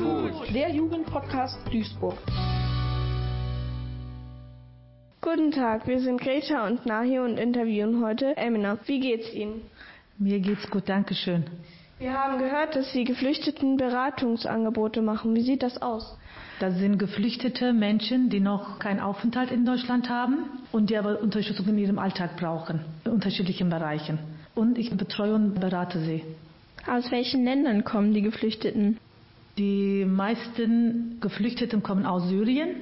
Food. Der Jugendpodcast Duisburg. Guten Tag, wir sind Greta und Nahi und interviewen heute Emina. Wie geht's Ihnen? Mir geht's gut, danke schön. Wir haben gehört, dass Sie Geflüchteten Beratungsangebote machen. Wie sieht das aus? Das sind geflüchtete Menschen, die noch keinen Aufenthalt in Deutschland haben und die aber Unterstützung in ihrem Alltag brauchen, in unterschiedlichen Bereichen. Und ich betreue und berate sie. Aus welchen Ländern kommen die Geflüchteten? Die meisten Geflüchteten kommen aus Syrien,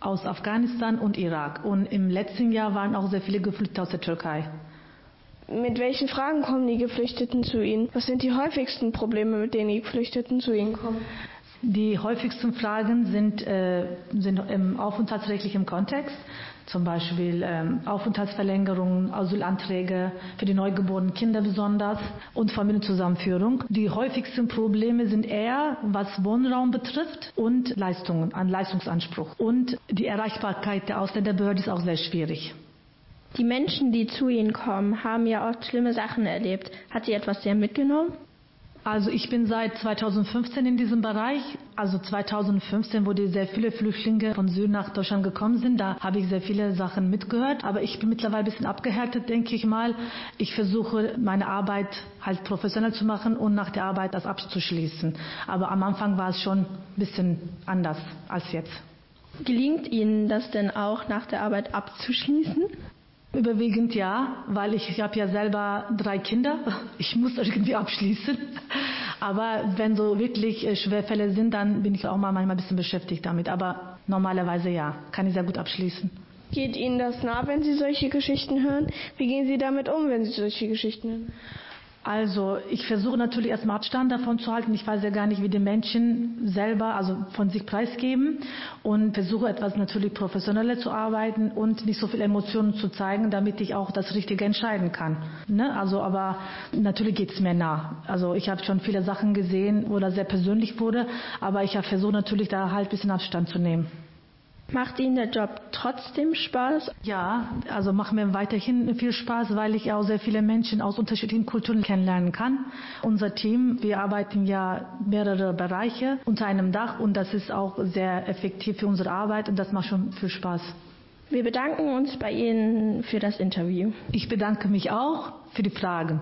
aus Afghanistan und Irak. Und im letzten Jahr waren auch sehr viele Geflüchtete aus der Türkei. Mit welchen Fragen kommen die Geflüchteten zu Ihnen? Was sind die häufigsten Probleme, mit denen die Geflüchteten zu Ihnen kommen? Die häufigsten Fragen sind, äh, sind im aufenthaltsrechtlichen Kontext, zum Beispiel ähm, Aufenthaltsverlängerungen, Asylanträge für die neugeborenen Kinder besonders und Familienzusammenführung. Die häufigsten Probleme sind eher, was Wohnraum betrifft und Leistungen, an Leistungsanspruch. Und die Erreichbarkeit der Ausländerbehörde ist auch sehr schwierig. Die Menschen, die zu Ihnen kommen, haben ja oft schlimme Sachen erlebt. Hat Sie etwas sehr mitgenommen? Also ich bin seit 2015 in diesem Bereich. Also 2015, wo die sehr viele Flüchtlinge von Syrien nach Deutschland gekommen sind, da habe ich sehr viele Sachen mitgehört. Aber ich bin mittlerweile ein bisschen abgehärtet, denke ich mal. Ich versuche meine Arbeit halt professionell zu machen und nach der Arbeit das abzuschließen. Aber am Anfang war es schon ein bisschen anders als jetzt. Gelingt Ihnen das denn auch nach der Arbeit abzuschließen? Überwiegend ja, weil ich, ich habe ja selber drei Kinder. Ich muss irgendwie abschließen. Aber wenn so wirklich äh, Schwerfälle sind, dann bin ich auch mal manchmal ein bisschen beschäftigt damit. Aber normalerweise ja, kann ich sehr gut abschließen. Geht Ihnen das nah, wenn Sie solche Geschichten hören? Wie gehen Sie damit um, wenn Sie solche Geschichten hören? Also ich versuche natürlich erstmal Abstand davon zu halten. Ich weiß ja gar nicht, wie die Menschen selber also von sich preisgeben und versuche etwas natürlich professioneller zu arbeiten und nicht so viel Emotionen zu zeigen, damit ich auch das Richtige entscheiden kann. Ne? Also aber natürlich geht es mir nah. Also ich habe schon viele Sachen gesehen, wo das sehr persönlich wurde, aber ich habe versucht natürlich da halt ein bisschen Abstand zu nehmen. Macht Ihnen der Job trotzdem Spaß? Ja, also macht mir weiterhin viel Spaß, weil ich auch sehr viele Menschen aus unterschiedlichen Kulturen kennenlernen kann. Unser Team, wir arbeiten ja mehrere Bereiche unter einem Dach und das ist auch sehr effektiv für unsere Arbeit und das macht schon viel Spaß. Wir bedanken uns bei Ihnen für das Interview. Ich bedanke mich auch für die Fragen.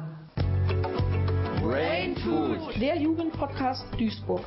Brain Food. Der Jugendpodcast Duisburg.